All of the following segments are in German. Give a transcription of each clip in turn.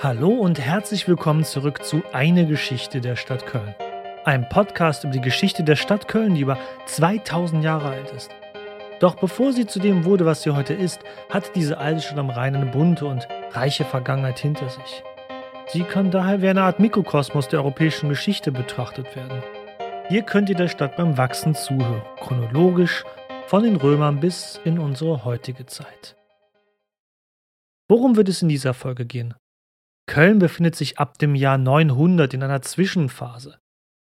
Hallo und herzlich willkommen zurück zu Eine Geschichte der Stadt Köln. Ein Podcast über die Geschichte der Stadt Köln, die über 2000 Jahre alt ist. Doch bevor sie zu dem wurde, was sie heute ist, hat diese alte Stadt am Rhein eine bunte und reiche Vergangenheit hinter sich. Sie kann daher wie eine Art Mikrokosmos der europäischen Geschichte betrachtet werden. Hier könnt ihr der Stadt beim Wachsen zuhören, chronologisch von den Römern bis in unsere heutige Zeit. Worum wird es in dieser Folge gehen? Köln befindet sich ab dem Jahr 900 in einer Zwischenphase.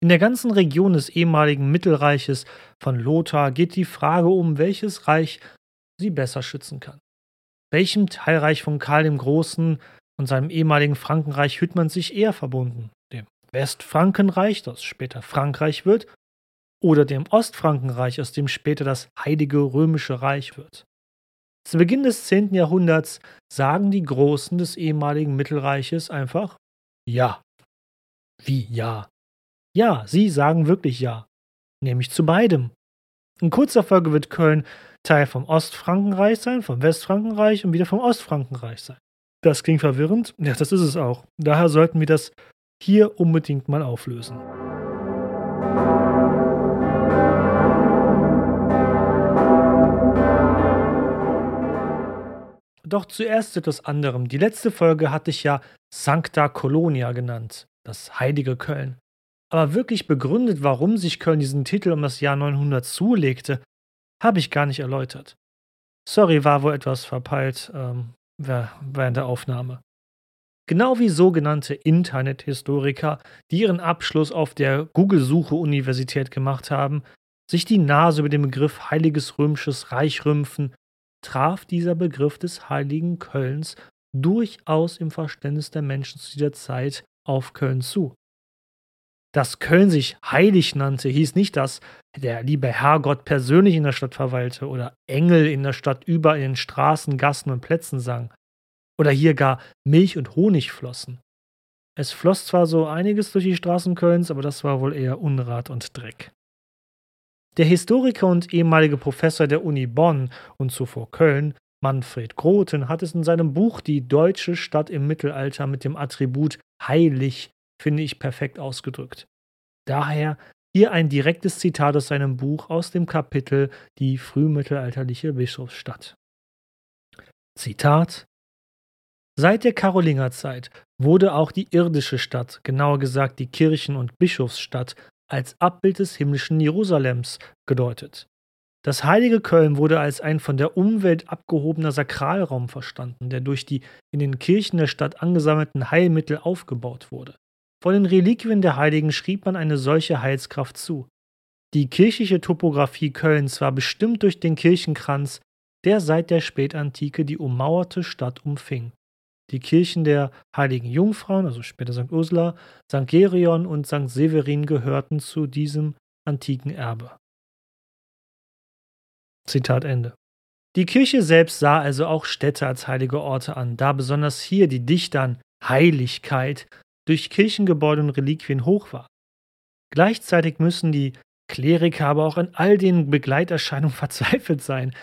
In der ganzen Region des ehemaligen Mittelreiches von Lothar geht die Frage um, welches Reich sie besser schützen kann. Welchem Teilreich von Karl dem Großen und seinem ehemaligen Frankenreich fühlt man sich eher verbunden? Dem Westfrankenreich, das später Frankreich wird, oder dem Ostfrankenreich, aus dem später das Heilige Römische Reich wird? Zu Beginn des 10. Jahrhunderts sagen die Großen des ehemaligen Mittelreiches einfach Ja. Wie ja? Ja, sie sagen wirklich ja. Nämlich zu beidem. In kurzer Folge wird Köln Teil vom Ostfrankenreich sein, vom Westfrankenreich und wieder vom Ostfrankenreich sein. Das klingt verwirrend? Ja, das ist es auch. Daher sollten wir das hier unbedingt mal auflösen. Doch zuerst etwas anderem. Die letzte Folge hatte ich ja Sancta Colonia genannt, das heilige Köln. Aber wirklich begründet, warum sich Köln diesen Titel um das Jahr 900 zulegte, habe ich gar nicht erläutert. Sorry, war wohl etwas verpeilt ähm, während der Aufnahme. Genau wie sogenannte Internethistoriker, die ihren Abschluss auf der Google-Suche-Universität gemacht haben, sich die Nase über den Begriff Heiliges Römisches Reich rümpfen traf dieser Begriff des heiligen Kölns durchaus im Verständnis der Menschen zu dieser Zeit auf Köln zu. Dass Köln sich heilig nannte, hieß nicht, dass der liebe Herrgott persönlich in der Stadt verweilte oder Engel in der Stadt über in den Straßen, Gassen und Plätzen sang oder hier gar Milch und Honig flossen. Es floss zwar so einiges durch die Straßen Kölns, aber das war wohl eher Unrat und Dreck. Der Historiker und ehemalige Professor der Uni Bonn und zuvor Köln, Manfred Groten, hat es in seinem Buch Die deutsche Stadt im Mittelalter mit dem Attribut heilig, finde ich, perfekt ausgedrückt. Daher hier ein direktes Zitat aus seinem Buch aus dem Kapitel Die frühmittelalterliche Bischofsstadt. Zitat Seit der Karolingerzeit wurde auch die irdische Stadt, genauer gesagt die Kirchen- und Bischofsstadt, als Abbild des himmlischen Jerusalems gedeutet. Das heilige Köln wurde als ein von der Umwelt abgehobener Sakralraum verstanden, der durch die in den Kirchen der Stadt angesammelten Heilmittel aufgebaut wurde. Von den Reliquien der Heiligen schrieb man eine solche Heilskraft zu. Die kirchliche Topographie Kölns war bestimmt durch den Kirchenkranz, der seit der Spätantike die ummauerte Stadt umfing. Die Kirchen der heiligen Jungfrauen, also später St. Ursula, St. Gerion und St. Severin gehörten zu diesem antiken Erbe. Zitat Ende. Die Kirche selbst sah also auch Städte als heilige Orte an, da besonders hier die Dichte an Heiligkeit durch Kirchengebäude und Reliquien hoch war. Gleichzeitig müssen die Kleriker aber auch an all den Begleiterscheinungen verzweifelt sein,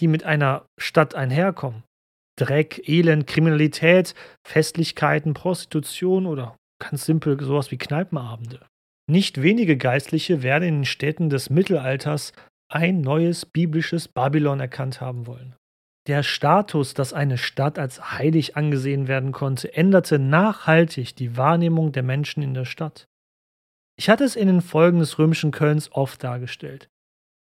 die mit einer Stadt einherkommen. Dreck, Elend, Kriminalität, Festlichkeiten, Prostitution oder ganz simpel sowas wie Kneipenabende. Nicht wenige Geistliche werden in den Städten des Mittelalters ein neues biblisches Babylon erkannt haben wollen. Der Status, dass eine Stadt als heilig angesehen werden konnte, änderte nachhaltig die Wahrnehmung der Menschen in der Stadt. Ich hatte es in den Folgen des römischen Kölns oft dargestellt.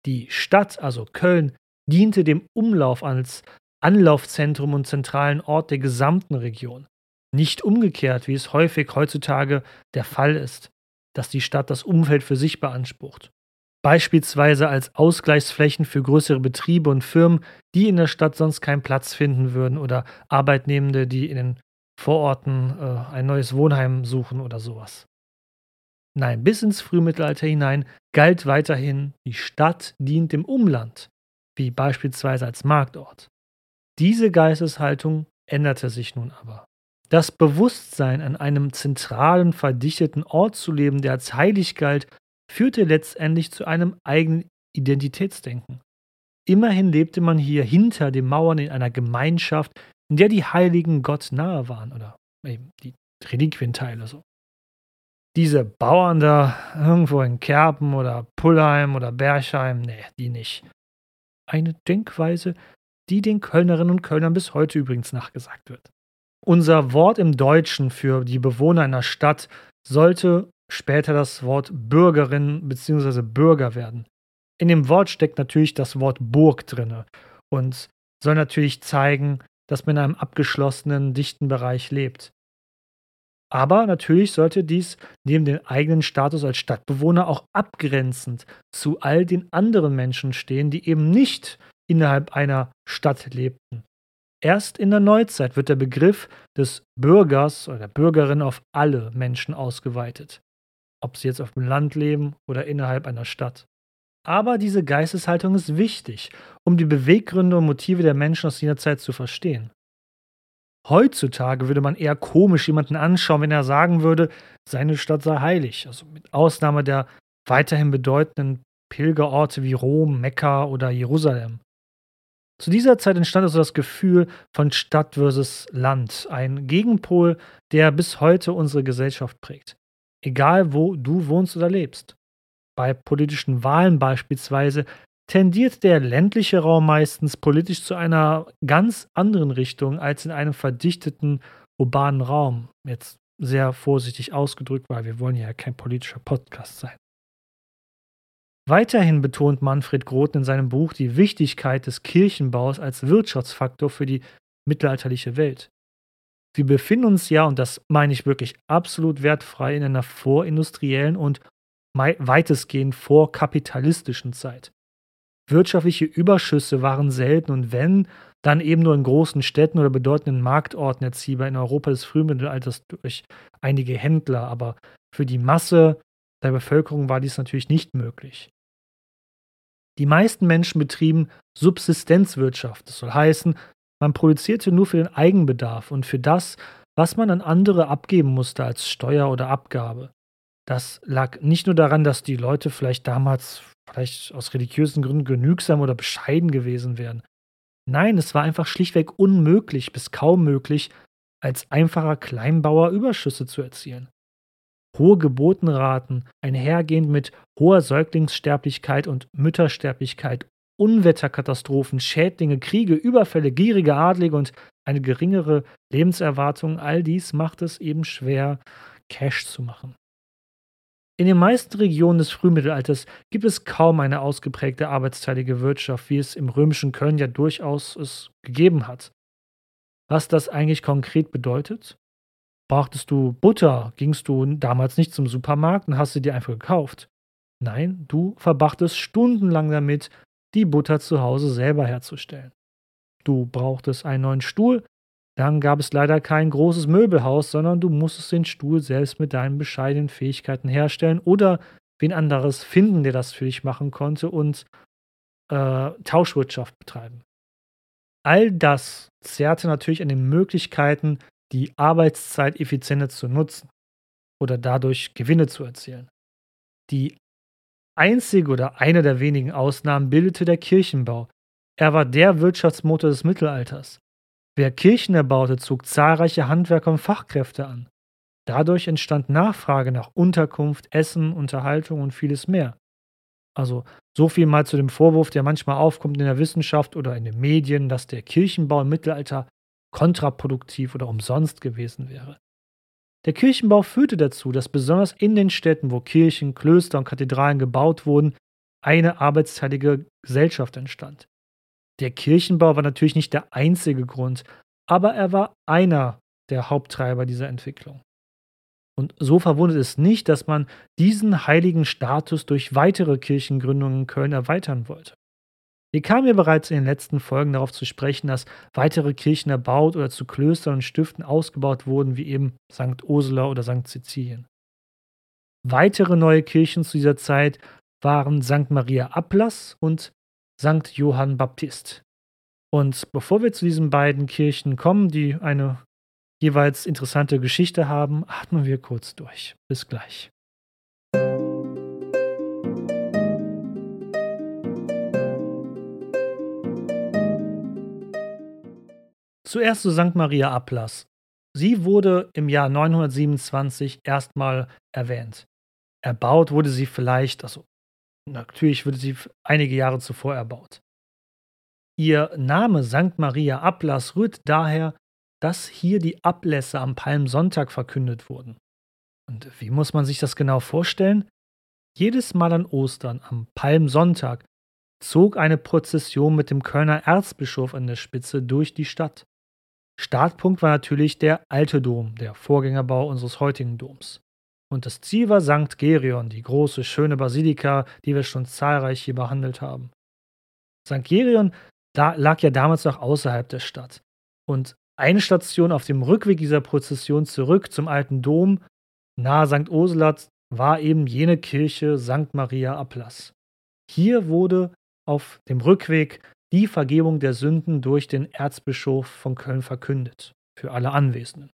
Die Stadt, also Köln, diente dem Umlauf als Anlaufzentrum und zentralen Ort der gesamten Region. Nicht umgekehrt, wie es häufig heutzutage der Fall ist, dass die Stadt das Umfeld für sich beansprucht. Beispielsweise als Ausgleichsflächen für größere Betriebe und Firmen, die in der Stadt sonst keinen Platz finden würden oder Arbeitnehmende, die in den Vororten äh, ein neues Wohnheim suchen oder sowas. Nein, bis ins Frühmittelalter hinein galt weiterhin, die Stadt dient dem Umland, wie beispielsweise als Marktort. Diese Geisteshaltung änderte sich nun aber. Das Bewusstsein, an einem zentralen, verdichteten Ort zu leben, der als heilig galt, führte letztendlich zu einem eigenen Identitätsdenken. Immerhin lebte man hier hinter den Mauern in einer Gemeinschaft, in der die Heiligen Gott nahe waren oder eben die Reliquienteile so. Diese Bauern da irgendwo in Kerpen oder Pullheim oder Berchheim, nee, die nicht. Eine Denkweise, die den Kölnerinnen und Kölnern bis heute übrigens nachgesagt wird. Unser Wort im Deutschen für die Bewohner einer Stadt sollte später das Wort Bürgerin bzw. Bürger werden. In dem Wort steckt natürlich das Wort Burg drinne und soll natürlich zeigen, dass man in einem abgeschlossenen, dichten Bereich lebt. Aber natürlich sollte dies neben dem eigenen Status als Stadtbewohner auch abgrenzend zu all den anderen Menschen stehen, die eben nicht innerhalb einer Stadt lebten. Erst in der Neuzeit wird der Begriff des Bürgers oder der Bürgerin auf alle Menschen ausgeweitet, ob sie jetzt auf dem Land leben oder innerhalb einer Stadt. Aber diese Geisteshaltung ist wichtig, um die Beweggründe und Motive der Menschen aus jener Zeit zu verstehen. Heutzutage würde man eher komisch jemanden anschauen, wenn er sagen würde, seine Stadt sei heilig. Also mit Ausnahme der weiterhin bedeutenden Pilgerorte wie Rom, Mekka oder Jerusalem. Zu dieser Zeit entstand also das Gefühl von Stadt versus Land, ein Gegenpol, der bis heute unsere Gesellschaft prägt. Egal wo du wohnst oder lebst. Bei politischen Wahlen beispielsweise tendiert der ländliche Raum meistens politisch zu einer ganz anderen Richtung als in einem verdichteten urbanen Raum. Jetzt sehr vorsichtig ausgedrückt, weil wir wollen ja kein politischer Podcast sein. Weiterhin betont Manfred Groth in seinem Buch die Wichtigkeit des Kirchenbaus als Wirtschaftsfaktor für die mittelalterliche Welt. Wir befinden uns ja, und das meine ich wirklich absolut wertfrei, in einer vorindustriellen und weitestgehend vorkapitalistischen Zeit. Wirtschaftliche Überschüsse waren selten und wenn, dann eben nur in großen Städten oder bedeutenden Marktorten erziehbar in Europa des Frühmittelalters durch einige Händler, aber für die Masse der Bevölkerung war dies natürlich nicht möglich. Die meisten Menschen betrieben Subsistenzwirtschaft. Das soll heißen, man produzierte nur für den Eigenbedarf und für das, was man an andere abgeben musste als Steuer oder Abgabe. Das lag nicht nur daran, dass die Leute vielleicht damals vielleicht aus religiösen Gründen genügsam oder bescheiden gewesen wären. Nein, es war einfach schlichtweg unmöglich bis kaum möglich, als einfacher Kleinbauer Überschüsse zu erzielen. Hohe Geburtenraten, einhergehend mit hoher Säuglingssterblichkeit und Müttersterblichkeit, Unwetterkatastrophen, Schädlinge, Kriege, Überfälle, gierige Adlige und eine geringere Lebenserwartung, all dies macht es eben schwer, Cash zu machen. In den meisten Regionen des Frühmittelalters gibt es kaum eine ausgeprägte arbeitsteilige Wirtschaft, wie es im römischen Köln ja durchaus es gegeben hat. Was das eigentlich konkret bedeutet? Brauchtest du Butter, gingst du damals nicht zum Supermarkt und hast sie dir einfach gekauft. Nein, du verbrachtest stundenlang damit, die Butter zu Hause selber herzustellen. Du brauchtest einen neuen Stuhl, dann gab es leider kein großes Möbelhaus, sondern du musstest den Stuhl selbst mit deinen bescheidenen Fähigkeiten herstellen oder wen anderes finden, der das für dich machen konnte und äh, Tauschwirtschaft betreiben. All das zehrte natürlich an den Möglichkeiten, die Arbeitszeit effizienter zu nutzen oder dadurch Gewinne zu erzielen. Die einzige oder eine der wenigen Ausnahmen bildete der Kirchenbau. Er war der Wirtschaftsmotor des Mittelalters. Wer Kirchen erbaute, zog zahlreiche Handwerker und Fachkräfte an. Dadurch entstand Nachfrage nach Unterkunft, Essen, Unterhaltung und vieles mehr. Also so viel mal zu dem Vorwurf, der manchmal aufkommt in der Wissenschaft oder in den Medien, dass der Kirchenbau im Mittelalter kontraproduktiv oder umsonst gewesen wäre. Der Kirchenbau führte dazu, dass besonders in den Städten, wo Kirchen, Klöster und Kathedralen gebaut wurden, eine arbeitsteilige Gesellschaft entstand. Der Kirchenbau war natürlich nicht der einzige Grund, aber er war einer der Haupttreiber dieser Entwicklung. Und so verwundert es nicht, dass man diesen heiligen Status durch weitere Kirchengründungen in Köln erweitern wollte. Wir kamen ja bereits in den letzten Folgen darauf zu sprechen, dass weitere Kirchen erbaut oder zu Klöstern und Stiften ausgebaut wurden, wie eben St. Ursula oder St. Sizilien. Weitere neue Kirchen zu dieser Zeit waren St. Maria Ablass und St. Johann Baptist. Und bevor wir zu diesen beiden Kirchen kommen, die eine jeweils interessante Geschichte haben, atmen wir kurz durch. Bis gleich. Zuerst zu St. Maria Ablass. Sie wurde im Jahr 927 erstmal erwähnt. Erbaut wurde sie vielleicht, also natürlich wurde sie einige Jahre zuvor erbaut. Ihr Name St. Maria Ablass rührt daher, dass hier die Ablässe am Palmsonntag verkündet wurden. Und wie muss man sich das genau vorstellen? Jedes Mal an Ostern, am Palmsonntag, zog eine Prozession mit dem Kölner Erzbischof an der Spitze durch die Stadt. Startpunkt war natürlich der alte Dom, der Vorgängerbau unseres heutigen Doms. Und das Ziel war St. Gerion, die große, schöne Basilika, die wir schon zahlreich hier behandelt haben. St. Gerion lag ja damals noch außerhalb der Stadt. Und eine Station auf dem Rückweg dieser Prozession zurück zum alten Dom, nahe St. Ursulat, war eben jene Kirche St. Maria Ablass. Hier wurde auf dem Rückweg die Vergebung der Sünden durch den Erzbischof von Köln verkündet, für alle Anwesenden.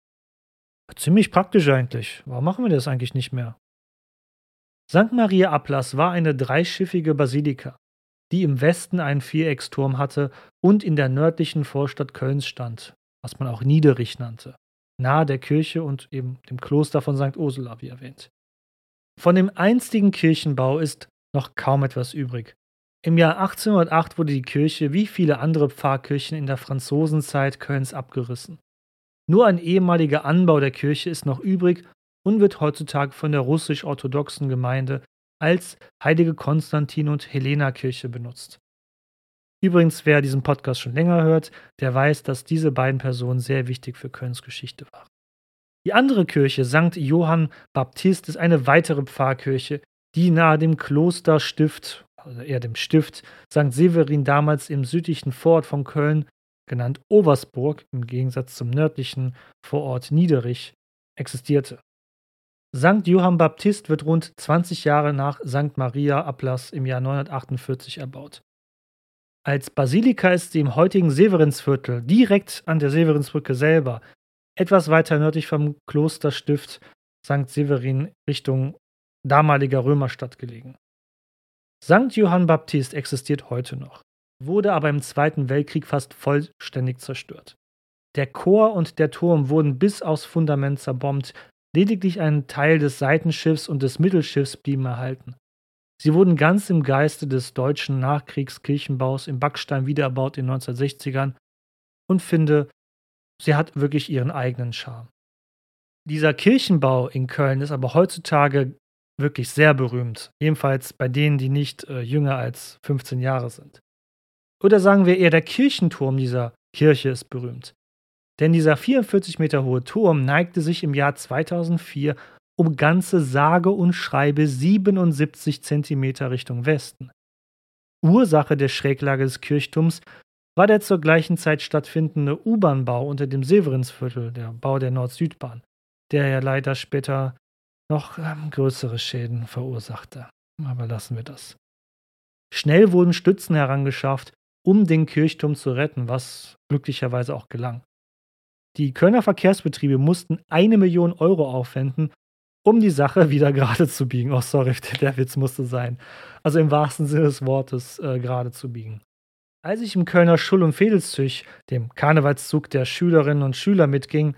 Ziemlich praktisch eigentlich. Warum machen wir das eigentlich nicht mehr? St. Maria Ablass war eine dreischiffige Basilika, die im Westen einen Vierecksturm hatte und in der nördlichen Vorstadt Kölns stand, was man auch Niederich nannte, nahe der Kirche und eben dem Kloster von St. Ursula, wie erwähnt. Von dem einstigen Kirchenbau ist noch kaum etwas übrig. Im Jahr 1808 wurde die Kirche wie viele andere Pfarrkirchen in der Franzosenzeit Kölns abgerissen. Nur ein ehemaliger Anbau der Kirche ist noch übrig und wird heutzutage von der russisch-orthodoxen Gemeinde als Heilige Konstantin und Helena Kirche benutzt. Übrigens, wer diesen Podcast schon länger hört, der weiß, dass diese beiden Personen sehr wichtig für Kölns Geschichte waren. Die andere Kirche, St. Johann Baptist, ist eine weitere Pfarrkirche, die nahe dem Klosterstift, also eher dem Stift St. Severin damals im südlichen Vorort von Köln, genannt Oversburg, im Gegensatz zum nördlichen Vorort Niederich, existierte. St. Johann Baptist wird rund 20 Jahre nach St. Maria Ablass im Jahr 948 erbaut. Als Basilika ist sie im heutigen Severinsviertel, direkt an der Severinsbrücke selber, etwas weiter nördlich vom Klosterstift St. Severin Richtung damaliger Römerstadt gelegen. St. Johann Baptist existiert heute noch, wurde aber im Zweiten Weltkrieg fast vollständig zerstört. Der Chor und der Turm wurden bis aufs Fundament zerbombt, Lediglich ein Teil des Seitenschiffs und des Mittelschiffs blieben erhalten. Sie wurden ganz im Geiste des deutschen Nachkriegskirchenbaus im Backstein wiedererbaut in den 1960ern und finde, sie hat wirklich ihren eigenen Charme. Dieser Kirchenbau in Köln ist aber heutzutage wirklich sehr berühmt, jedenfalls bei denen, die nicht äh, jünger als 15 Jahre sind. Oder sagen wir eher, der Kirchenturm dieser Kirche ist berühmt. Denn dieser 44 Meter hohe Turm neigte sich im Jahr 2004 um ganze sage und schreibe 77 Zentimeter Richtung Westen. Ursache der Schräglage des Kirchturms war der zur gleichen Zeit stattfindende U-Bahn-Bau unter dem Severinsviertel, der Bau der Nord-Süd-Bahn, der ja leider später noch ähm, größere Schäden verursachte. Aber lassen wir das. Schnell wurden Stützen herangeschafft, um den Kirchturm zu retten, was glücklicherweise auch gelang. Die Kölner Verkehrsbetriebe mussten eine Million Euro aufwenden, um die Sache wieder gerade zu biegen. Oh, sorry, der Witz musste sein. Also im wahrsten Sinne des Wortes äh, gerade zu biegen. Als ich im Kölner Schull- und Fädelszug, dem Karnevalszug der Schülerinnen und Schüler, mitging,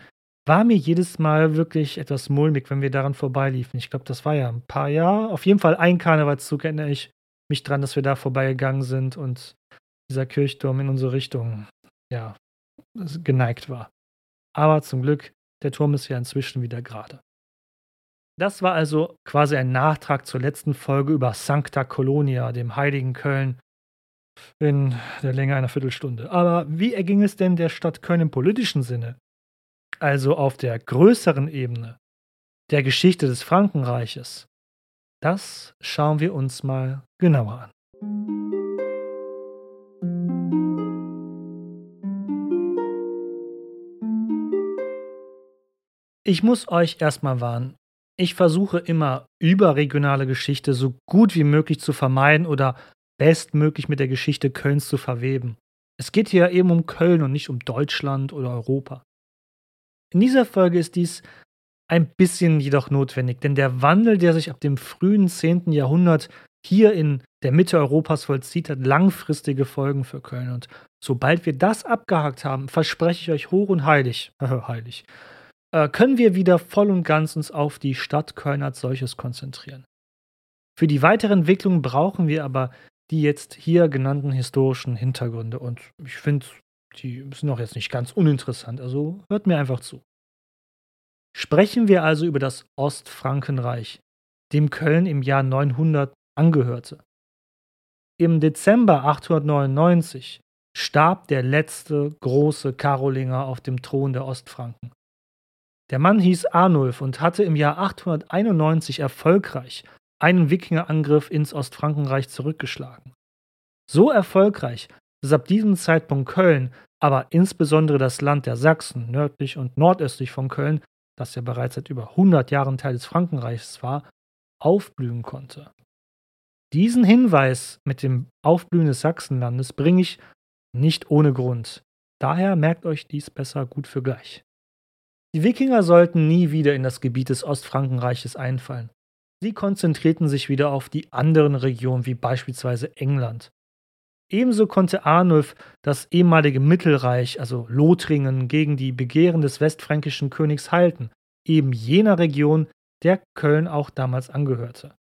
war mir jedes Mal wirklich etwas mulmig, wenn wir daran vorbeiliefen. Ich glaube, das war ja ein paar Jahre. Auf jeden Fall ein Karnevalszug erinnere ich mich dran, dass wir da vorbeigegangen sind und dieser Kirchturm in unsere Richtung, ja, geneigt war. Aber zum Glück, der Turm ist ja inzwischen wieder gerade. Das war also quasi ein Nachtrag zur letzten Folge über Sancta Colonia, dem heiligen Köln, in der Länge einer Viertelstunde. Aber wie erging es denn der Stadt Köln im politischen Sinne? Also auf der größeren Ebene, der Geschichte des Frankenreiches. Das schauen wir uns mal genauer an. Ich muss euch erstmal warnen. Ich versuche immer, überregionale Geschichte so gut wie möglich zu vermeiden oder bestmöglich mit der Geschichte Kölns zu verweben. Es geht hier eben um Köln und nicht um Deutschland oder Europa. In dieser Folge ist dies ein bisschen jedoch notwendig, denn der Wandel, der sich ab dem frühen 10. Jahrhundert hier in der Mitte Europas vollzieht, hat langfristige Folgen für Köln. Und sobald wir das abgehakt haben, verspreche ich euch hoch und heilig, heilig, äh, können wir wieder voll und ganz uns auf die Stadt Köln als solches konzentrieren. Für die weitere Entwicklung brauchen wir aber die jetzt hier genannten historischen Hintergründe und ich finde, die sind auch jetzt nicht ganz uninteressant, also hört mir einfach zu. Sprechen wir also über das Ostfrankenreich, dem Köln im Jahr 900 angehörte. Im Dezember 899 starb der letzte große Karolinger auf dem Thron der Ostfranken. Der Mann hieß Arnulf und hatte im Jahr 891 erfolgreich einen Wikingerangriff ins Ostfrankenreich zurückgeschlagen. So erfolgreich, dass ab diesem Zeitpunkt Köln, aber insbesondere das Land der Sachsen nördlich und nordöstlich von Köln, das ja bereits seit über 100 Jahren Teil des Frankenreichs war, aufblühen konnte. Diesen Hinweis mit dem Aufblühen des Sachsenlandes bringe ich nicht ohne Grund. Daher merkt euch dies besser gut für gleich. Die Wikinger sollten nie wieder in das Gebiet des Ostfrankenreiches einfallen. Sie konzentrierten sich wieder auf die anderen Regionen wie beispielsweise England. Ebenso konnte Arnulf das ehemalige Mittelreich, also Lothringen, gegen die Begehren des westfränkischen Königs halten, eben jener Region, der Köln auch damals angehörte.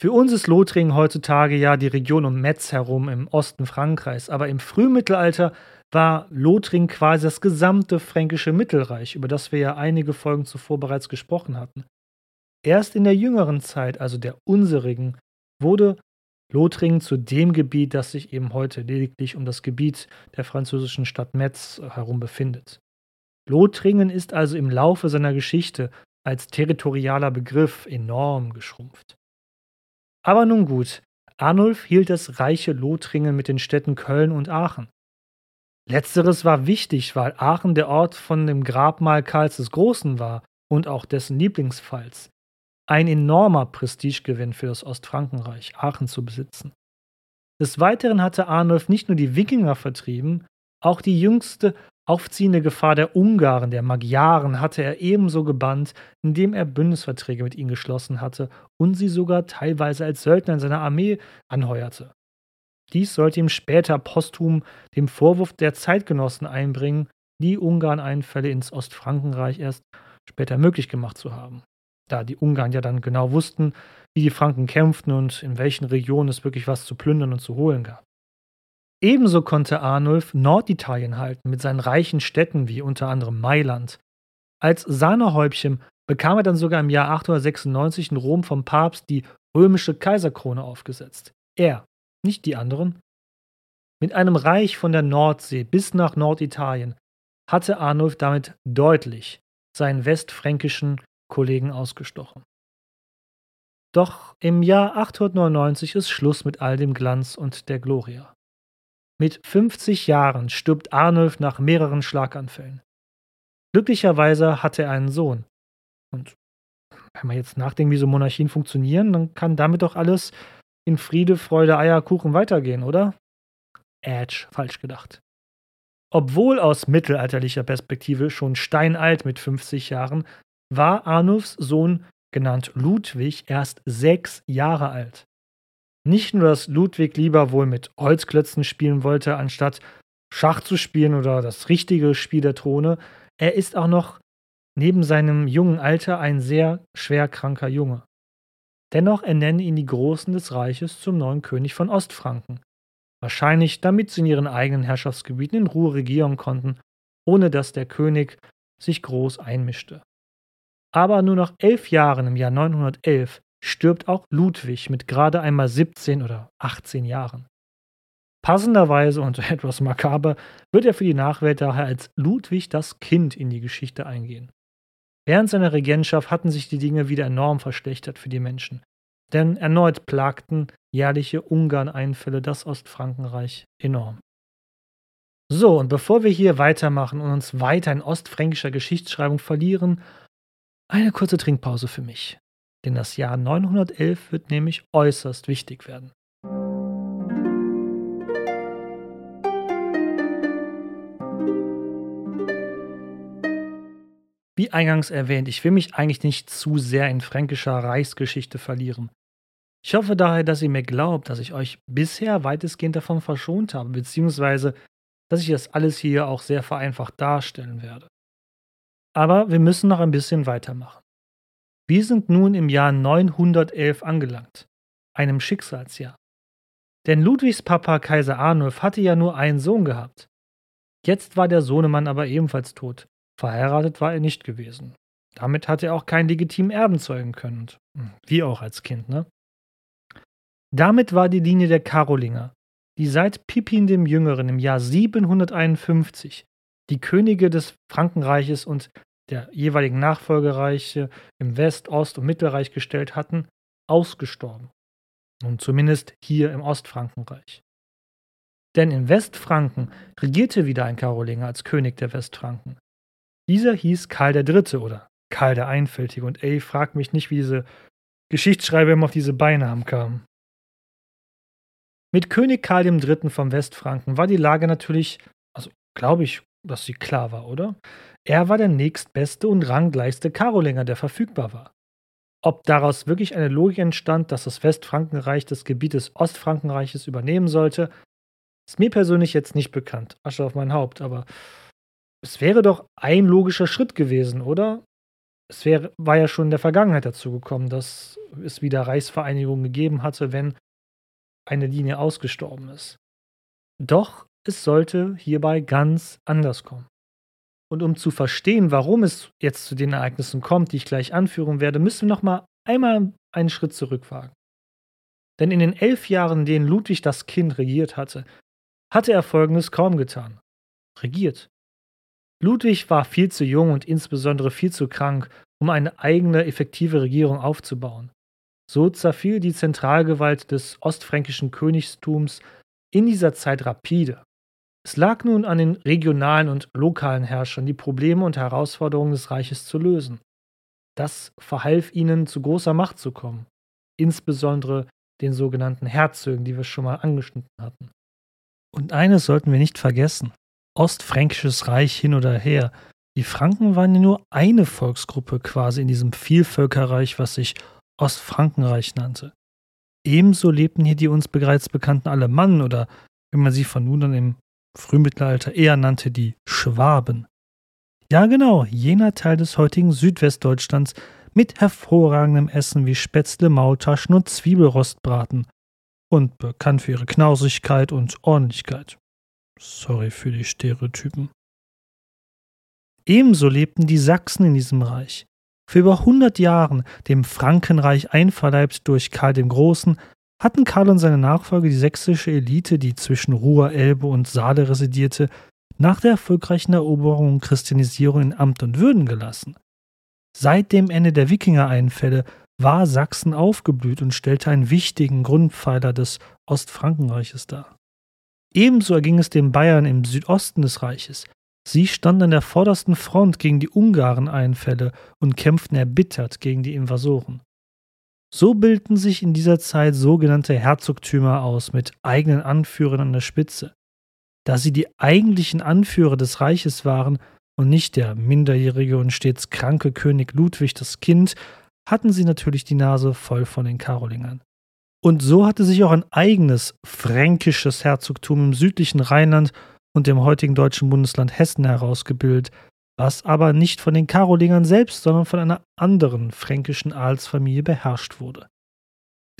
Für uns ist Lothringen heutzutage ja die Region um Metz herum im Osten Frankreichs, aber im Frühmittelalter war Lothringen quasi das gesamte fränkische Mittelreich, über das wir ja einige Folgen zuvor bereits gesprochen hatten. Erst in der jüngeren Zeit, also der unserigen, wurde Lothringen zu dem Gebiet, das sich eben heute lediglich um das Gebiet der französischen Stadt Metz herum befindet. Lothringen ist also im Laufe seiner Geschichte als territorialer Begriff enorm geschrumpft. Aber nun gut, Arnulf hielt das reiche Lothringen mit den Städten Köln und Aachen. Letzteres war wichtig, weil Aachen der Ort von dem Grabmal Karls des Großen war und auch dessen Lieblingspfalz. Ein enormer Prestigegewinn für das Ostfrankenreich, Aachen zu besitzen. Des Weiteren hatte Arnulf nicht nur die Wikinger vertrieben, auch die jüngste aufziehende Gefahr der Ungarn, der Magyaren, hatte er ebenso gebannt, indem er Bündnisverträge mit ihnen geschlossen hatte und sie sogar teilweise als Söldner in seiner Armee anheuerte. Dies sollte ihm später posthum den Vorwurf der Zeitgenossen einbringen, die Ungarn-Einfälle ins Ostfrankenreich erst später möglich gemacht zu haben. Da die Ungarn ja dann genau wussten, wie die Franken kämpften und in welchen Regionen es wirklich was zu plündern und zu holen gab. Ebenso konnte Arnulf Norditalien halten mit seinen reichen Städten wie unter anderem Mailand. Als Sahnehäubchen bekam er dann sogar im Jahr 896 in Rom vom Papst die römische Kaiserkrone aufgesetzt. Er, nicht die anderen. Mit einem Reich von der Nordsee bis nach Norditalien hatte Arnulf damit deutlich seinen westfränkischen Kollegen ausgestochen. Doch im Jahr 899 ist Schluss mit all dem Glanz und der Gloria. Mit 50 Jahren stirbt Arnulf nach mehreren Schlaganfällen. Glücklicherweise hatte er einen Sohn. Und wenn man jetzt nachdenkt, wie so Monarchien funktionieren, dann kann damit doch alles in Friede, Freude, Eierkuchen weitergehen, oder? Edge, falsch gedacht. Obwohl aus mittelalterlicher Perspektive schon steinalt mit 50 Jahren, war Arnulfs Sohn, genannt Ludwig, erst sechs Jahre alt. Nicht nur, dass Ludwig lieber wohl mit Holzklötzen spielen wollte, anstatt Schach zu spielen oder das richtige Spiel der Throne, er ist auch noch neben seinem jungen Alter ein sehr schwer kranker Junge. Dennoch ernennen ihn die Großen des Reiches zum neuen König von Ostfranken. Wahrscheinlich, damit sie in ihren eigenen Herrschaftsgebieten in Ruhe regieren konnten, ohne dass der König sich groß einmischte. Aber nur nach elf Jahren im Jahr 911 stirbt auch Ludwig mit gerade einmal 17 oder 18 Jahren. Passenderweise und etwas makaber wird er für die Nachwelt daher als Ludwig das Kind in die Geschichte eingehen. Während seiner Regentschaft hatten sich die Dinge wieder enorm verschlechtert für die Menschen, denn erneut plagten jährliche Ungarn-Einfälle das Ostfrankenreich enorm. So, und bevor wir hier weitermachen und uns weiter in ostfränkischer Geschichtsschreibung verlieren, eine kurze Trinkpause für mich denn das Jahr 911 wird nämlich äußerst wichtig werden. Wie eingangs erwähnt, ich will mich eigentlich nicht zu sehr in fränkischer Reichsgeschichte verlieren. Ich hoffe daher, dass ihr mir glaubt, dass ich euch bisher weitestgehend davon verschont habe, beziehungsweise dass ich das alles hier auch sehr vereinfacht darstellen werde. Aber wir müssen noch ein bisschen weitermachen. Wir sind nun im Jahr 911 angelangt, einem Schicksalsjahr. Denn Ludwigs Papa Kaiser Arnulf hatte ja nur einen Sohn gehabt. Jetzt war der Sohnemann aber ebenfalls tot. Verheiratet war er nicht gewesen. Damit hatte er auch keinen legitimen Erben zeugen können. Hm, wie auch als Kind, ne? Damit war die Linie der Karolinger, die seit Pippin dem Jüngeren im Jahr 751 die Könige des Frankenreiches und der jeweiligen Nachfolgereiche im West-, Ost- und Mittelreich gestellt hatten, ausgestorben. Nun zumindest hier im Ostfrankenreich. Denn in Westfranken regierte wieder ein Karolinger als König der Westfranken. Dieser hieß Karl III. oder Karl der Einfältige. Und ey, frag mich nicht, wie diese Geschichtsschreiber immer auf diese Beinamen kamen. Mit König Karl III. vom Westfranken war die Lage natürlich, also glaube ich, dass sie klar war, oder? Er war der nächstbeste und ranggleichste Karolinger, der verfügbar war. Ob daraus wirklich eine Logik entstand, dass das Westfrankenreich das Gebiet des Ostfrankenreiches übernehmen sollte, ist mir persönlich jetzt nicht bekannt. Asche auf mein Haupt, aber es wäre doch ein logischer Schritt gewesen, oder? Es wär, war ja schon in der Vergangenheit dazu gekommen, dass es wieder Reichsvereinigungen gegeben hatte, wenn eine Linie ausgestorben ist. Doch es sollte hierbei ganz anders kommen. Und um zu verstehen, warum es jetzt zu den Ereignissen kommt, die ich gleich anführen werde, müssen wir noch mal einmal einen Schritt zurückwagen. Denn in den elf Jahren, in denen Ludwig das Kind regiert hatte, hatte er Folgendes kaum getan. Regiert. Ludwig war viel zu jung und insbesondere viel zu krank, um eine eigene effektive Regierung aufzubauen. So zerfiel die Zentralgewalt des ostfränkischen Königstums in dieser Zeit rapide. Es lag nun an den regionalen und lokalen Herrschern, die Probleme und Herausforderungen des Reiches zu lösen. Das verhalf ihnen, zu großer Macht zu kommen, insbesondere den sogenannten Herzögen, die wir schon mal angeschnitten hatten. Und eines sollten wir nicht vergessen. Ostfränkisches Reich hin oder her. Die Franken waren ja nur eine Volksgruppe quasi in diesem Vielvölkerreich, was sich Ostfrankenreich nannte. Ebenso lebten hier die uns bereits bekannten Alemannen oder, wie man sie von nun an im Frühmittelalter eher nannte, die Schwaben. Ja genau, jener Teil des heutigen Südwestdeutschlands mit hervorragendem Essen wie Spätzle, Maultaschen und Zwiebelrostbraten und bekannt für ihre Knausigkeit und Ordentlichkeit. Sorry für die Stereotypen. Ebenso lebten die Sachsen in diesem Reich. Für über 100 Jahren, dem Frankenreich einverleibt durch Karl dem Großen, hatten Karl und seine Nachfolger die sächsische Elite, die zwischen Ruhr, Elbe und Saale residierte, nach der erfolgreichen Eroberung und Christianisierung in Amt und Würden gelassen. Seit dem Ende der Wikingereinfälle war Sachsen aufgeblüht und stellte einen wichtigen Grundpfeiler des Ostfrankenreiches dar. Ebenso erging es den Bayern im Südosten des Reiches. Sie standen an der vordersten Front gegen die Ungareneinfälle und kämpften erbittert gegen die Invasoren. So bildeten sich in dieser Zeit sogenannte Herzogtümer aus mit eigenen Anführern an der Spitze. Da sie die eigentlichen Anführer des Reiches waren und nicht der minderjährige und stets kranke König Ludwig das Kind, hatten sie natürlich die Nase voll von den Karolingern. Und so hatte sich auch ein eigenes fränkisches Herzogtum im südlichen Rheinland und dem heutigen deutschen Bundesland Hessen herausgebildet, was aber nicht von den Karolingern selbst, sondern von einer anderen fränkischen Adelsfamilie beherrscht wurde.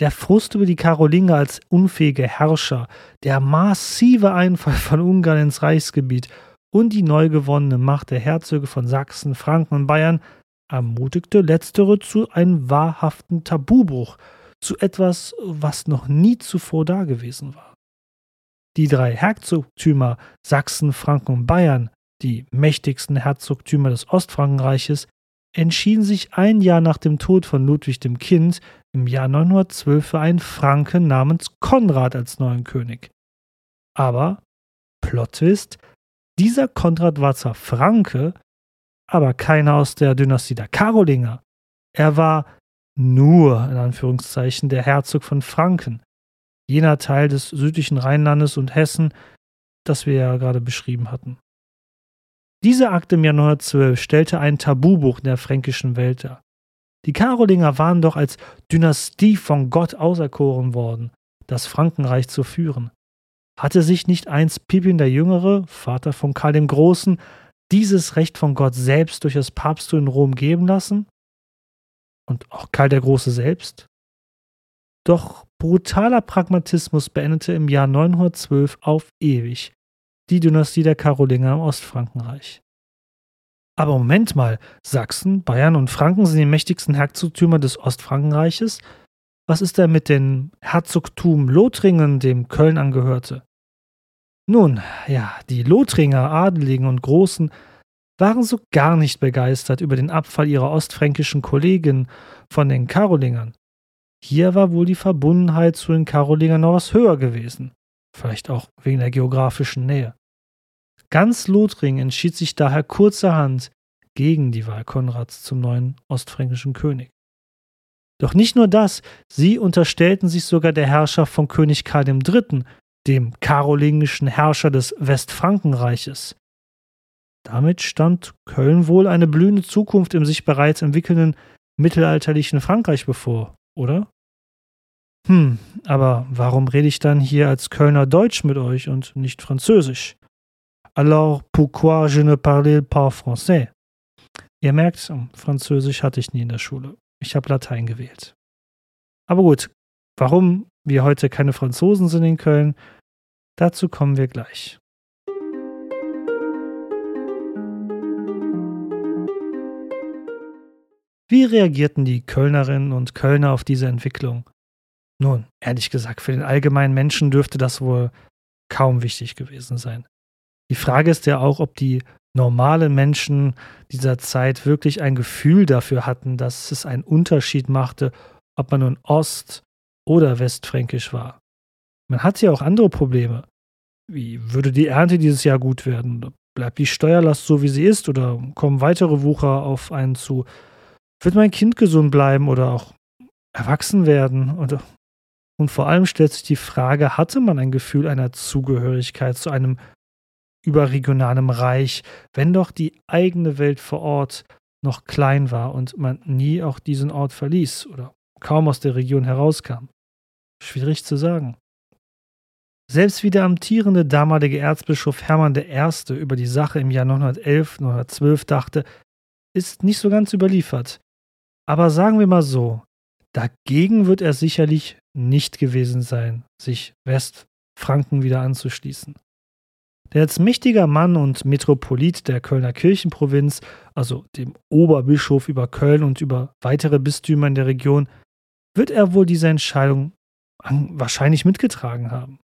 Der Frust über die Karolinger als unfähige Herrscher, der massive Einfall von Ungarn ins Reichsgebiet und die neu gewonnene Macht der Herzöge von Sachsen, Franken und Bayern ermutigte letztere zu einem wahrhaften Tabubruch, zu etwas, was noch nie zuvor dagewesen war. Die drei Herzogtümer Sachsen, Franken und Bayern, die mächtigsten Herzogtümer des Ostfrankenreiches, entschieden sich ein Jahr nach dem Tod von Ludwig dem Kind im Jahr 912 für einen Franken namens Konrad als neuen König. Aber, Plot Twist, dieser Konrad war zwar Franke, aber keiner aus der Dynastie der Karolinger. Er war nur, in Anführungszeichen, der Herzog von Franken, jener Teil des südlichen Rheinlandes und Hessen, das wir ja gerade beschrieben hatten. Dieser Akt im Jahr 912 stellte ein Tabubuch in der fränkischen Welt dar. Die Karolinger waren doch als Dynastie von Gott auserkoren worden, das Frankenreich zu führen. Hatte sich nicht einst Pippin der Jüngere, Vater von Karl dem Großen, dieses Recht von Gott selbst durch das Papsttum in Rom geben lassen? Und auch Karl der Große selbst? Doch brutaler Pragmatismus beendete im Jahr 912 auf ewig die Dynastie der Karolinger im Ostfrankenreich. Aber Moment mal, Sachsen, Bayern und Franken sind die mächtigsten Herzogtümer des Ostfrankenreiches. Was ist denn mit dem Herzogtum Lothringen, dem Köln angehörte? Nun, ja, die Lothringer, Adeligen und Großen waren so gar nicht begeistert über den Abfall ihrer ostfränkischen Kollegen von den Karolingern. Hier war wohl die Verbundenheit zu den Karolingern noch was höher gewesen, vielleicht auch wegen der geografischen Nähe. Ganz Lothringen entschied sich daher kurzerhand gegen die Wahl Konrads zum neuen ostfränkischen König. Doch nicht nur das, sie unterstellten sich sogar der Herrschaft von König Karl III., dem karolingischen Herrscher des Westfrankenreiches. Damit stand Köln wohl eine blühende Zukunft im sich bereits entwickelnden mittelalterlichen Frankreich bevor, oder? Hm, aber warum rede ich dann hier als Kölner Deutsch mit euch und nicht Französisch? Alors pourquoi je ne parle pas français? Ihr merkt, Französisch hatte ich nie in der Schule. Ich habe Latein gewählt. Aber gut, warum wir heute keine Franzosen sind in Köln, dazu kommen wir gleich. Wie reagierten die Kölnerinnen und Kölner auf diese Entwicklung? Nun, ehrlich gesagt, für den allgemeinen Menschen dürfte das wohl kaum wichtig gewesen sein. Die Frage ist ja auch, ob die normalen Menschen dieser Zeit wirklich ein Gefühl dafür hatten, dass es einen Unterschied machte, ob man nun Ost- oder Westfränkisch war. Man hatte ja auch andere Probleme. Wie würde die Ernte dieses Jahr gut werden? Bleibt die Steuerlast so, wie sie ist, oder kommen weitere Wucher auf einen zu? Wird mein Kind gesund bleiben oder auch erwachsen werden? Und, und vor allem stellt sich die Frage, hatte man ein Gefühl einer Zugehörigkeit zu einem überregionalen Reich, wenn doch die eigene Welt vor Ort noch klein war und man nie auch diesen Ort verließ oder kaum aus der Region herauskam? Schwierig zu sagen. Selbst wie der amtierende damalige Erzbischof Hermann I. über die Sache im Jahr 911, 912 dachte, ist nicht so ganz überliefert. Aber sagen wir mal so, dagegen wird er sicherlich nicht gewesen sein, sich Westfranken wieder anzuschließen. Der als mächtiger Mann und Metropolit der Kölner Kirchenprovinz, also dem Oberbischof über Köln und über weitere Bistümer in der Region, wird er wohl diese Entscheidung wahrscheinlich mitgetragen haben.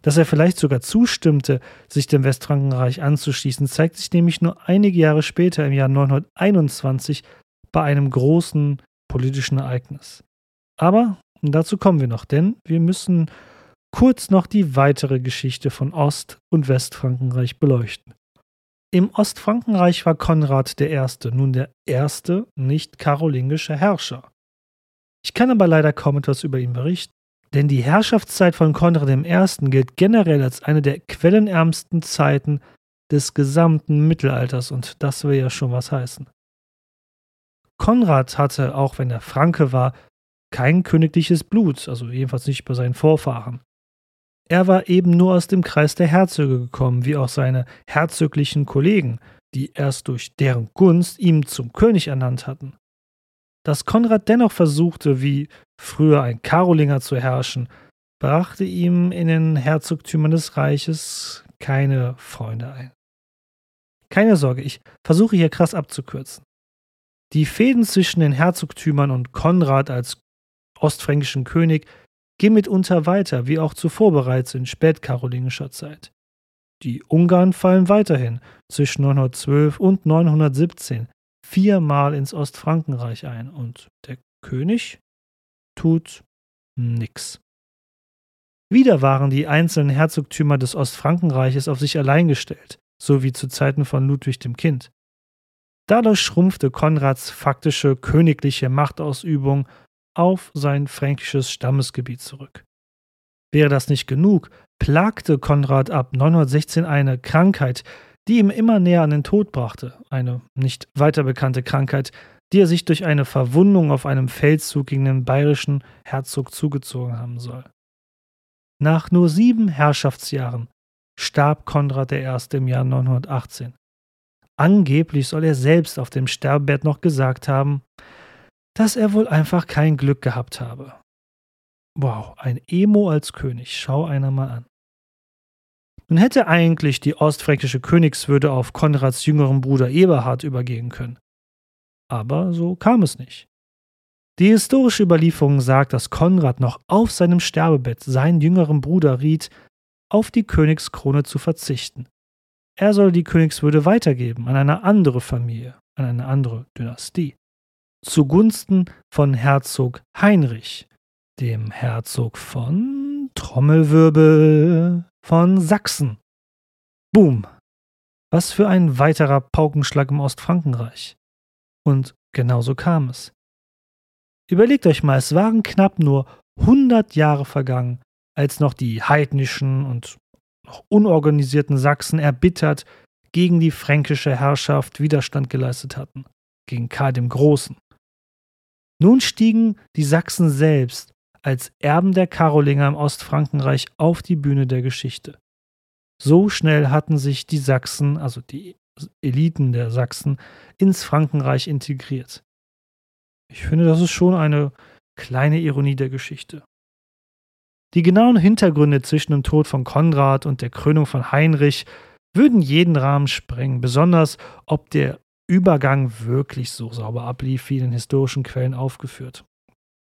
Dass er vielleicht sogar zustimmte, sich dem Westfrankenreich anzuschließen, zeigt sich nämlich nur einige Jahre später im Jahr 921 bei einem großen politischen Ereignis. Aber dazu kommen wir noch, denn wir müssen kurz noch die weitere Geschichte von Ost- und Westfrankenreich beleuchten. Im Ostfrankenreich war Konrad I. nun der erste nicht karolingische Herrscher. Ich kann aber leider kaum etwas über ihn berichten, denn die Herrschaftszeit von Konrad I. gilt generell als eine der quellenärmsten Zeiten des gesamten Mittelalters und das will ja schon was heißen. Konrad hatte, auch wenn er Franke war, kein königliches Blut, also jedenfalls nicht bei seinen Vorfahren. Er war eben nur aus dem Kreis der Herzöge gekommen, wie auch seine herzöglichen Kollegen, die erst durch deren Gunst ihn zum König ernannt hatten. Dass Konrad dennoch versuchte, wie früher ein Karolinger zu herrschen, brachte ihm in den Herzogtümern des Reiches keine Freunde ein. Keine Sorge, ich versuche hier krass abzukürzen. Die Fäden zwischen den Herzogtümern und Konrad als ostfränkischen König gehen mitunter weiter, wie auch zuvor bereits in spätkarolingischer Zeit. Die Ungarn fallen weiterhin zwischen 912 und 917 viermal ins Ostfrankenreich ein und der König tut nix. Wieder waren die einzelnen Herzogtümer des Ostfrankenreiches auf sich allein gestellt, so wie zu Zeiten von Ludwig dem Kind. Dadurch schrumpfte Konrads faktische königliche Machtausübung auf sein fränkisches Stammesgebiet zurück. Wäre das nicht genug, plagte Konrad ab 916 eine Krankheit, die ihm immer näher an den Tod brachte, eine nicht weiter bekannte Krankheit, die er sich durch eine Verwundung auf einem Feldzug gegen den bayerischen Herzog zugezogen haben soll. Nach nur sieben Herrschaftsjahren starb Konrad I. im Jahr 918 angeblich soll er selbst auf dem Sterbebett noch gesagt haben, dass er wohl einfach kein Glück gehabt habe. Wow, ein Emo als König, schau einer mal an. Nun hätte eigentlich die ostfränkische Königswürde auf Konrads jüngeren Bruder Eberhard übergehen können. Aber so kam es nicht. Die historische Überlieferung sagt, dass Konrad noch auf seinem Sterbebett seinen jüngeren Bruder riet, auf die Königskrone zu verzichten. Er soll die Königswürde weitergeben an eine andere Familie, an eine andere Dynastie, zugunsten von Herzog Heinrich, dem Herzog von Trommelwirbel von Sachsen. Boom! Was für ein weiterer Paukenschlag im Ostfrankenreich. Und genauso kam es. Überlegt euch mal, es waren knapp nur 100 Jahre vergangen, als noch die heidnischen und unorganisierten Sachsen erbittert gegen die fränkische Herrschaft Widerstand geleistet hatten, gegen Karl dem Großen. Nun stiegen die Sachsen selbst als Erben der Karolinger im Ostfrankenreich auf die Bühne der Geschichte. So schnell hatten sich die Sachsen, also die Eliten der Sachsen, ins Frankenreich integriert. Ich finde, das ist schon eine kleine Ironie der Geschichte. Die genauen Hintergründe zwischen dem Tod von Konrad und der Krönung von Heinrich würden jeden Rahmen sprengen, besonders ob der Übergang wirklich so sauber ablief, wie in den historischen Quellen aufgeführt.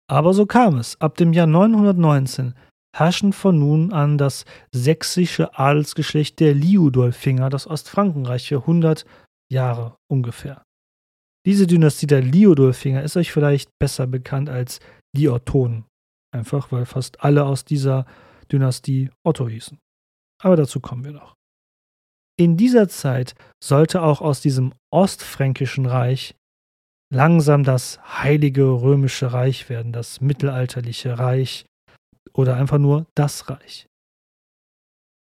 Aber so kam es. Ab dem Jahr 919 herrschen von nun an das sächsische Adelsgeschlecht der Liudolfinger das Ostfrankenreich für 100 Jahre ungefähr. Diese Dynastie der Liudolfinger ist euch vielleicht besser bekannt als die Ottonen. Einfach weil fast alle aus dieser Dynastie Otto hießen. Aber dazu kommen wir noch. In dieser Zeit sollte auch aus diesem ostfränkischen Reich langsam das heilige römische Reich werden, das mittelalterliche Reich oder einfach nur das Reich.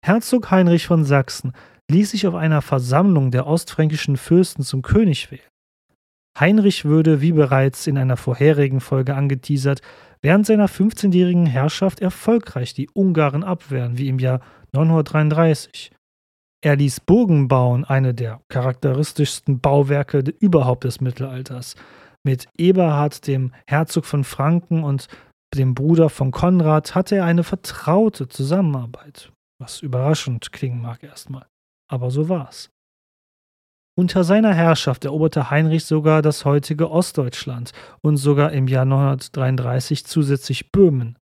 Herzog Heinrich von Sachsen ließ sich auf einer Versammlung der ostfränkischen Fürsten zum König wählen. Heinrich würde, wie bereits in einer vorherigen Folge angeteasert, während seiner 15-jährigen Herrschaft erfolgreich die Ungarn abwehren, wie im Jahr 933. Er ließ Burgen bauen, eine der charakteristischsten Bauwerke überhaupt des Mittelalters. Mit Eberhard, dem Herzog von Franken und dem Bruder von Konrad, hatte er eine vertraute Zusammenarbeit. Was überraschend klingen mag erstmal. Aber so war's. Unter seiner Herrschaft eroberte Heinrich sogar das heutige Ostdeutschland und sogar im Jahr 933 zusätzlich Böhmen.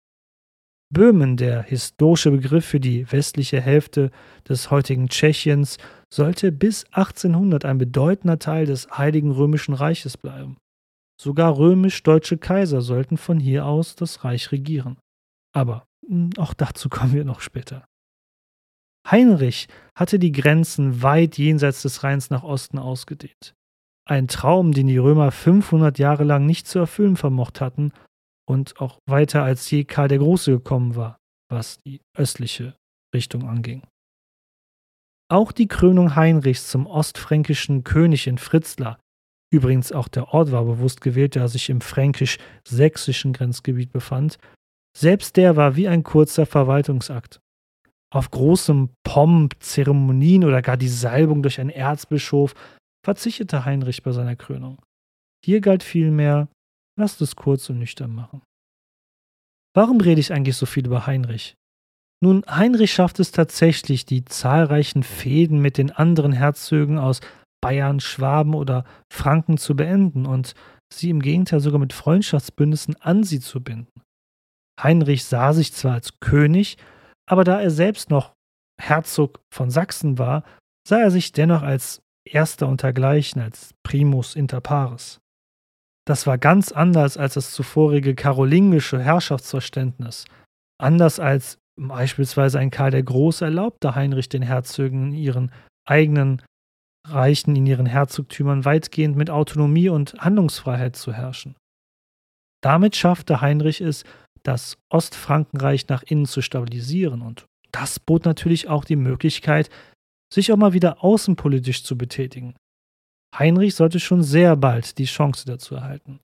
Böhmen, der historische Begriff für die westliche Hälfte des heutigen Tschechiens, sollte bis 1800 ein bedeutender Teil des Heiligen Römischen Reiches bleiben. Sogar römisch-deutsche Kaiser sollten von hier aus das Reich regieren. Aber hm, auch dazu kommen wir noch später. Heinrich hatte die Grenzen weit jenseits des Rheins nach Osten ausgedehnt. Ein Traum, den die Römer 500 Jahre lang nicht zu erfüllen vermocht hatten und auch weiter als je Karl der Große gekommen war, was die östliche Richtung anging. Auch die Krönung Heinrichs zum ostfränkischen König in Fritzlar, übrigens auch der Ort war bewusst gewählt, der sich im fränkisch-sächsischen Grenzgebiet befand, selbst der war wie ein kurzer Verwaltungsakt auf großem Pomp, Zeremonien oder gar die Salbung durch einen Erzbischof verzichtete Heinrich bei seiner Krönung. Hier galt vielmehr, lasst es kurz und nüchtern machen. Warum rede ich eigentlich so viel über Heinrich? Nun, Heinrich schafft es tatsächlich, die zahlreichen Fäden mit den anderen Herzögen aus Bayern, Schwaben oder Franken zu beenden und sie im Gegenteil sogar mit Freundschaftsbündnissen an sie zu binden. Heinrich sah sich zwar als König, aber da er selbst noch Herzog von Sachsen war, sah er sich dennoch als Erster untergleichen, als Primus inter pares. Das war ganz anders als das zuvorige karolingische Herrschaftsverständnis. Anders als beispielsweise ein Karl der Große erlaubte Heinrich den Herzögen in ihren eigenen Reichen, in ihren Herzogtümern weitgehend mit Autonomie und Handlungsfreiheit zu herrschen. Damit schaffte Heinrich es, das Ostfrankenreich nach innen zu stabilisieren. Und das bot natürlich auch die Möglichkeit, sich auch mal wieder außenpolitisch zu betätigen. Heinrich sollte schon sehr bald die Chance dazu erhalten.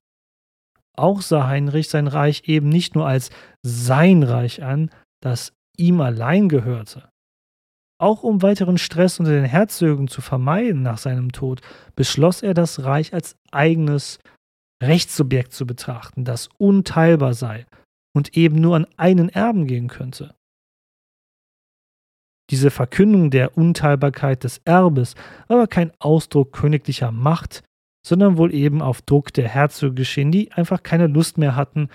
Auch sah Heinrich sein Reich eben nicht nur als sein Reich an, das ihm allein gehörte. Auch um weiteren Stress unter den Herzögen zu vermeiden nach seinem Tod, beschloss er, das Reich als eigenes Rechtssubjekt zu betrachten, das unteilbar sei und eben nur an einen Erben gehen könnte. Diese Verkündung der Unteilbarkeit des Erbes war aber kein Ausdruck königlicher Macht, sondern wohl eben auf Druck der Herzöge geschehen, die einfach keine Lust mehr hatten,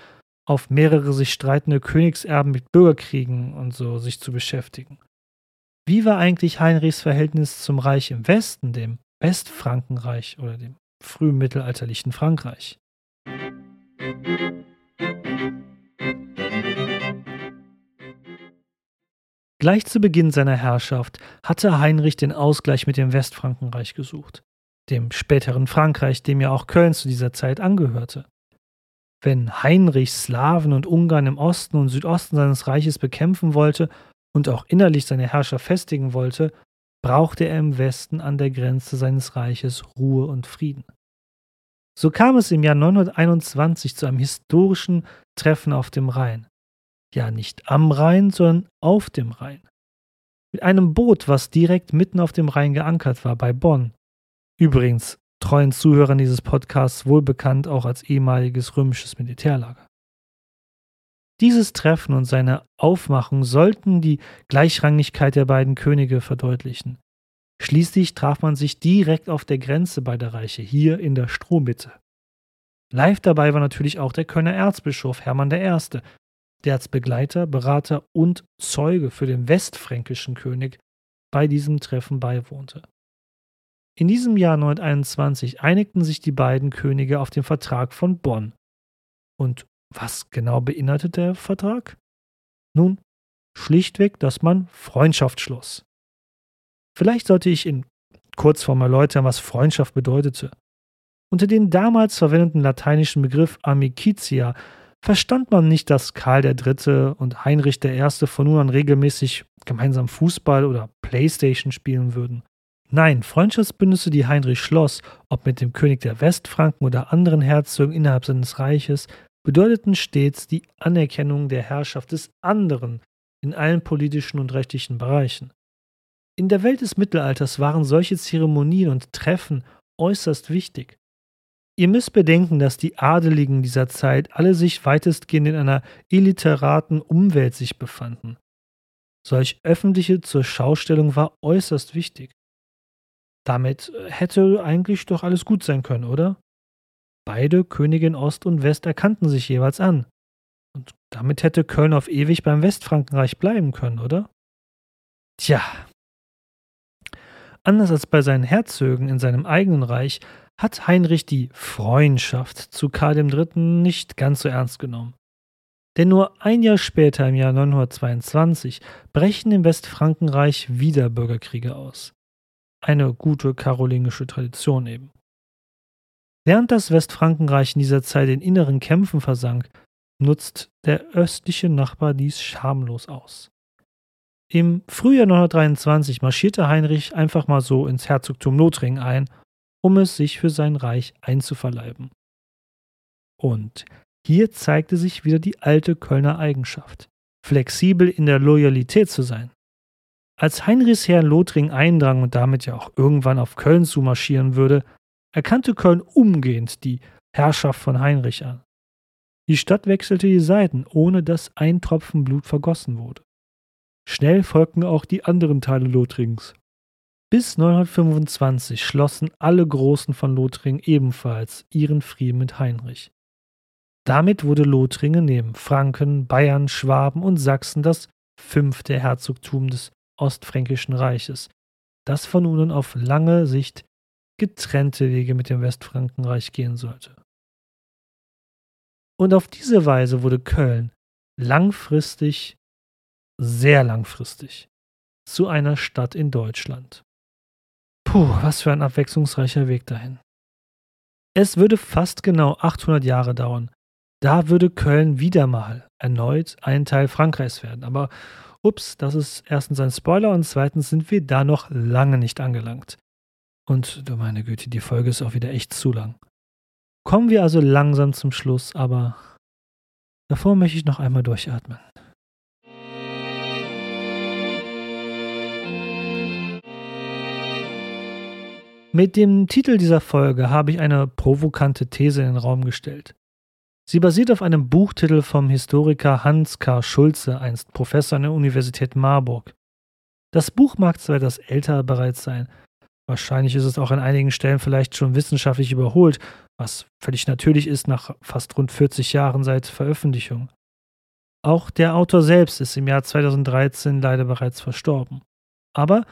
auf mehrere sich streitende Königserben mit Bürgerkriegen und so sich zu beschäftigen. Wie war eigentlich Heinrichs Verhältnis zum Reich im Westen, dem Westfrankenreich oder dem frühmittelalterlichen Frankreich? Gleich zu Beginn seiner Herrschaft hatte Heinrich den Ausgleich mit dem Westfrankenreich gesucht, dem späteren Frankreich, dem ja auch Köln zu dieser Zeit angehörte. Wenn Heinrich Slawen und Ungarn im Osten und Südosten seines Reiches bekämpfen wollte und auch innerlich seine Herrschaft festigen wollte, brauchte er im Westen an der Grenze seines Reiches Ruhe und Frieden. So kam es im Jahr 921 zu einem historischen Treffen auf dem Rhein. Ja, nicht am Rhein, sondern auf dem Rhein. Mit einem Boot, was direkt mitten auf dem Rhein geankert war, bei Bonn. Übrigens, treuen Zuhörern dieses Podcasts wohl bekannt auch als ehemaliges römisches Militärlager. Dieses Treffen und seine Aufmachung sollten die Gleichrangigkeit der beiden Könige verdeutlichen. Schließlich traf man sich direkt auf der Grenze beider Reiche, hier in der Strohmitte. Live dabei war natürlich auch der Kölner Erzbischof Hermann I., der als Begleiter, Berater und Zeuge für den westfränkischen König bei diesem Treffen beiwohnte. In diesem Jahr 921 einigten sich die beiden Könige auf den Vertrag von Bonn. Und was genau beinhaltet der Vertrag? Nun, schlichtweg, dass man Freundschaft schloss. Vielleicht sollte ich in Kurzform erläutern, was Freundschaft bedeutete. Unter dem damals verwendeten lateinischen Begriff Amicitia verstand man nicht, dass Karl III. und Heinrich I. von nun an regelmäßig gemeinsam Fußball oder Playstation spielen würden. Nein, Freundschaftsbündnisse, die Heinrich schloss, ob mit dem König der Westfranken oder anderen Herzögen innerhalb seines Reiches, bedeuteten stets die Anerkennung der Herrschaft des anderen in allen politischen und rechtlichen Bereichen. In der Welt des Mittelalters waren solche Zeremonien und Treffen äußerst wichtig. Ihr müsst bedenken, dass die Adeligen dieser Zeit alle sich weitestgehend in einer illiteraten Umwelt sich befanden. Solch öffentliche zur Schaustellung war äußerst wichtig. Damit äh, hätte eigentlich doch alles gut sein können, oder? Beide, Königin Ost und West, erkannten sich jeweils an. Und damit hätte Köln auf ewig beim Westfrankenreich bleiben können, oder? Tja. Anders als bei seinen Herzögen in seinem eigenen Reich hat Heinrich die Freundschaft zu Karl III. nicht ganz so ernst genommen. Denn nur ein Jahr später, im Jahr 922, brechen im Westfrankenreich wieder Bürgerkriege aus. Eine gute karolingische Tradition eben. Während das Westfrankenreich in dieser Zeit in inneren Kämpfen versank, nutzt der östliche Nachbar dies schamlos aus. Im Frühjahr 923 marschierte Heinrich einfach mal so ins Herzogtum Lothringen ein, um es sich für sein Reich einzuverleiben. Und hier zeigte sich wieder die alte Kölner Eigenschaft, flexibel in der Loyalität zu sein. Als Heinrichs Herr in Lothringen eindrang und damit ja auch irgendwann auf Köln zu marschieren würde, erkannte Köln umgehend die Herrschaft von Heinrich an. Die Stadt wechselte die Seiten, ohne dass ein Tropfen Blut vergossen wurde. Schnell folgten auch die anderen Teile Lothrings. Bis 925 schlossen alle Großen von Lothringen ebenfalls ihren Frieden mit Heinrich. Damit wurde Lothringen neben Franken, Bayern, Schwaben und Sachsen das fünfte Herzogtum des Ostfränkischen Reiches, das von nun an auf lange Sicht getrennte Wege mit dem Westfrankenreich gehen sollte. Und auf diese Weise wurde Köln langfristig, sehr langfristig, zu einer Stadt in Deutschland. Puh, was für ein abwechslungsreicher Weg dahin. Es würde fast genau 800 Jahre dauern. Da würde Köln wieder mal erneut ein Teil Frankreichs werden. Aber ups, das ist erstens ein Spoiler und zweitens sind wir da noch lange nicht angelangt. Und du meine Güte, die Folge ist auch wieder echt zu lang. Kommen wir also langsam zum Schluss, aber davor möchte ich noch einmal durchatmen. Mit dem Titel dieser Folge habe ich eine provokante These in den Raum gestellt. Sie basiert auf einem Buchtitel vom Historiker Hans K. Schulze, einst Professor an der Universität Marburg. Das Buch mag zwar etwas älter bereits sein, wahrscheinlich ist es auch an einigen Stellen vielleicht schon wissenschaftlich überholt, was völlig natürlich ist nach fast rund 40 Jahren seit Veröffentlichung. Auch der Autor selbst ist im Jahr 2013 leider bereits verstorben. Aber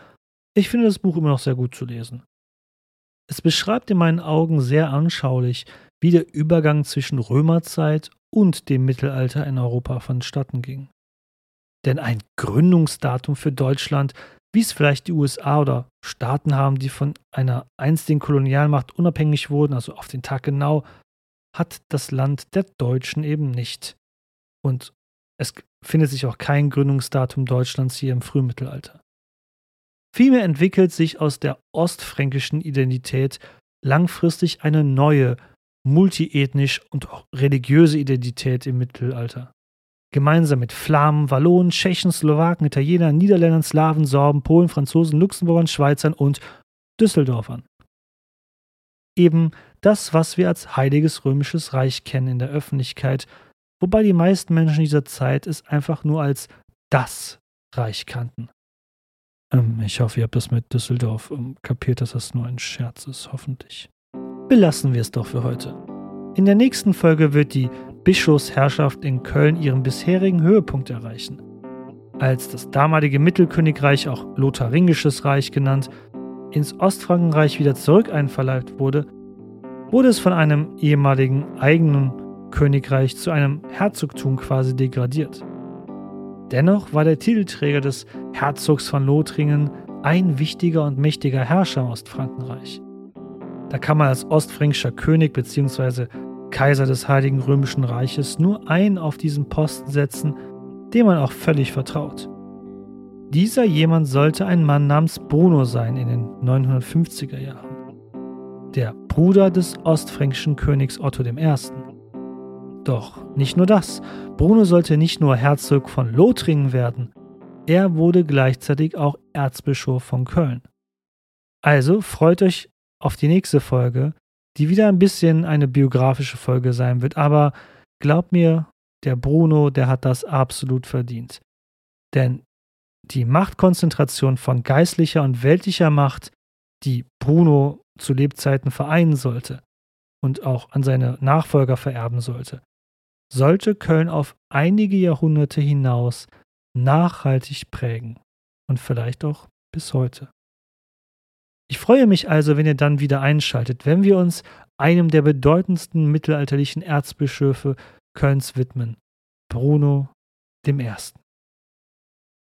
ich finde das Buch immer noch sehr gut zu lesen. Es beschreibt in meinen Augen sehr anschaulich, wie der Übergang zwischen Römerzeit und dem Mittelalter in Europa vonstatten ging. Denn ein Gründungsdatum für Deutschland, wie es vielleicht die USA oder Staaten haben, die von einer einstigen Kolonialmacht unabhängig wurden, also auf den Tag genau, hat das Land der Deutschen eben nicht. Und es findet sich auch kein Gründungsdatum Deutschlands hier im Frühmittelalter. Vielmehr entwickelt sich aus der ostfränkischen Identität langfristig eine neue, multiethnisch und auch religiöse Identität im Mittelalter. Gemeinsam mit Flamen, Wallonen, Tschechen, Slowaken, Italienern, Niederländern, Slawen, Sorben, Polen, Franzosen, Luxemburgern, Schweizern und Düsseldorfern. Eben das, was wir als Heiliges Römisches Reich kennen in der Öffentlichkeit, wobei die meisten Menschen dieser Zeit es einfach nur als das Reich kannten. Ähm, ich hoffe, ihr habt das mit Düsseldorf ähm, kapiert, dass das nur ein Scherz ist, hoffentlich. Belassen wir es doch für heute. In der nächsten Folge wird die Bischofsherrschaft in Köln ihren bisherigen Höhepunkt erreichen. Als das damalige Mittelkönigreich, auch Lotharingisches Reich genannt, ins Ostfrankenreich wieder zurück einverleibt wurde, wurde es von einem ehemaligen eigenen Königreich zu einem Herzogtum quasi degradiert. Dennoch war der Titelträger des Herzogs von Lothringen ein wichtiger und mächtiger Herrscher im Ostfrankenreich. Da kann man als ostfränkischer König bzw. Kaiser des Heiligen Römischen Reiches nur einen auf diesen Posten setzen, dem man auch völlig vertraut. Dieser jemand sollte ein Mann namens Bruno sein in den 950er Jahren. Der Bruder des ostfränkischen Königs Otto I. Doch nicht nur das. Bruno sollte nicht nur Herzog von Lothringen werden, er wurde gleichzeitig auch Erzbischof von Köln. Also freut euch auf die nächste Folge, die wieder ein bisschen eine biografische Folge sein wird. Aber glaubt mir, der Bruno, der hat das absolut verdient. Denn die Machtkonzentration von geistlicher und weltlicher Macht, die Bruno zu Lebzeiten vereinen sollte und auch an seine Nachfolger vererben sollte, sollte Köln auf einige Jahrhunderte hinaus nachhaltig prägen und vielleicht auch bis heute. Ich freue mich also, wenn ihr dann wieder einschaltet, wenn wir uns einem der bedeutendsten mittelalterlichen Erzbischöfe Kölns widmen, Bruno I.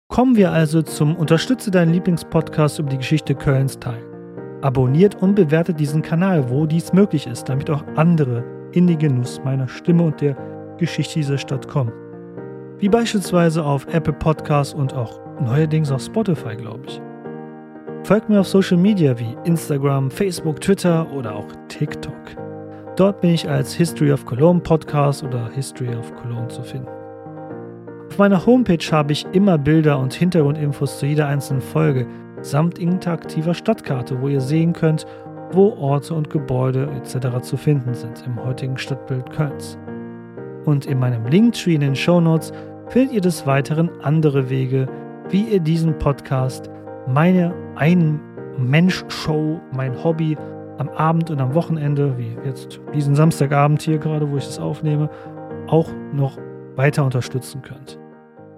Kommen wir also zum Unterstütze deinen Lieblingspodcast über die Geschichte Kölns Teil. Abonniert und bewertet diesen Kanal, wo dies möglich ist, damit auch andere in die Genuss meiner Stimme und der Geschichte dieser Stadt kommen. Wie beispielsweise auf Apple Podcasts und auch neuerdings auf Spotify, glaube ich. Folgt mir auf Social Media wie Instagram, Facebook, Twitter oder auch TikTok. Dort bin ich als History of Cologne Podcast oder History of Cologne zu finden. Auf meiner Homepage habe ich immer Bilder und Hintergrundinfos zu jeder einzelnen Folge samt interaktiver Stadtkarte, wo ihr sehen könnt, wo Orte und Gebäude etc. zu finden sind im heutigen Stadtbild Kölns. Und in meinem Linktree in den Show Notes findet ihr des Weiteren andere Wege, wie ihr diesen Podcast meine Ein-Mensch-Show, mein Hobby am Abend und am Wochenende, wie jetzt diesen Samstagabend hier gerade, wo ich es aufnehme, auch noch weiter unterstützen könnt.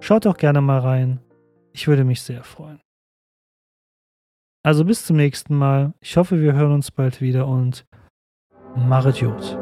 Schaut doch gerne mal rein. Ich würde mich sehr freuen. Also bis zum nächsten Mal. Ich hoffe, wir hören uns bald wieder und Marit Jod.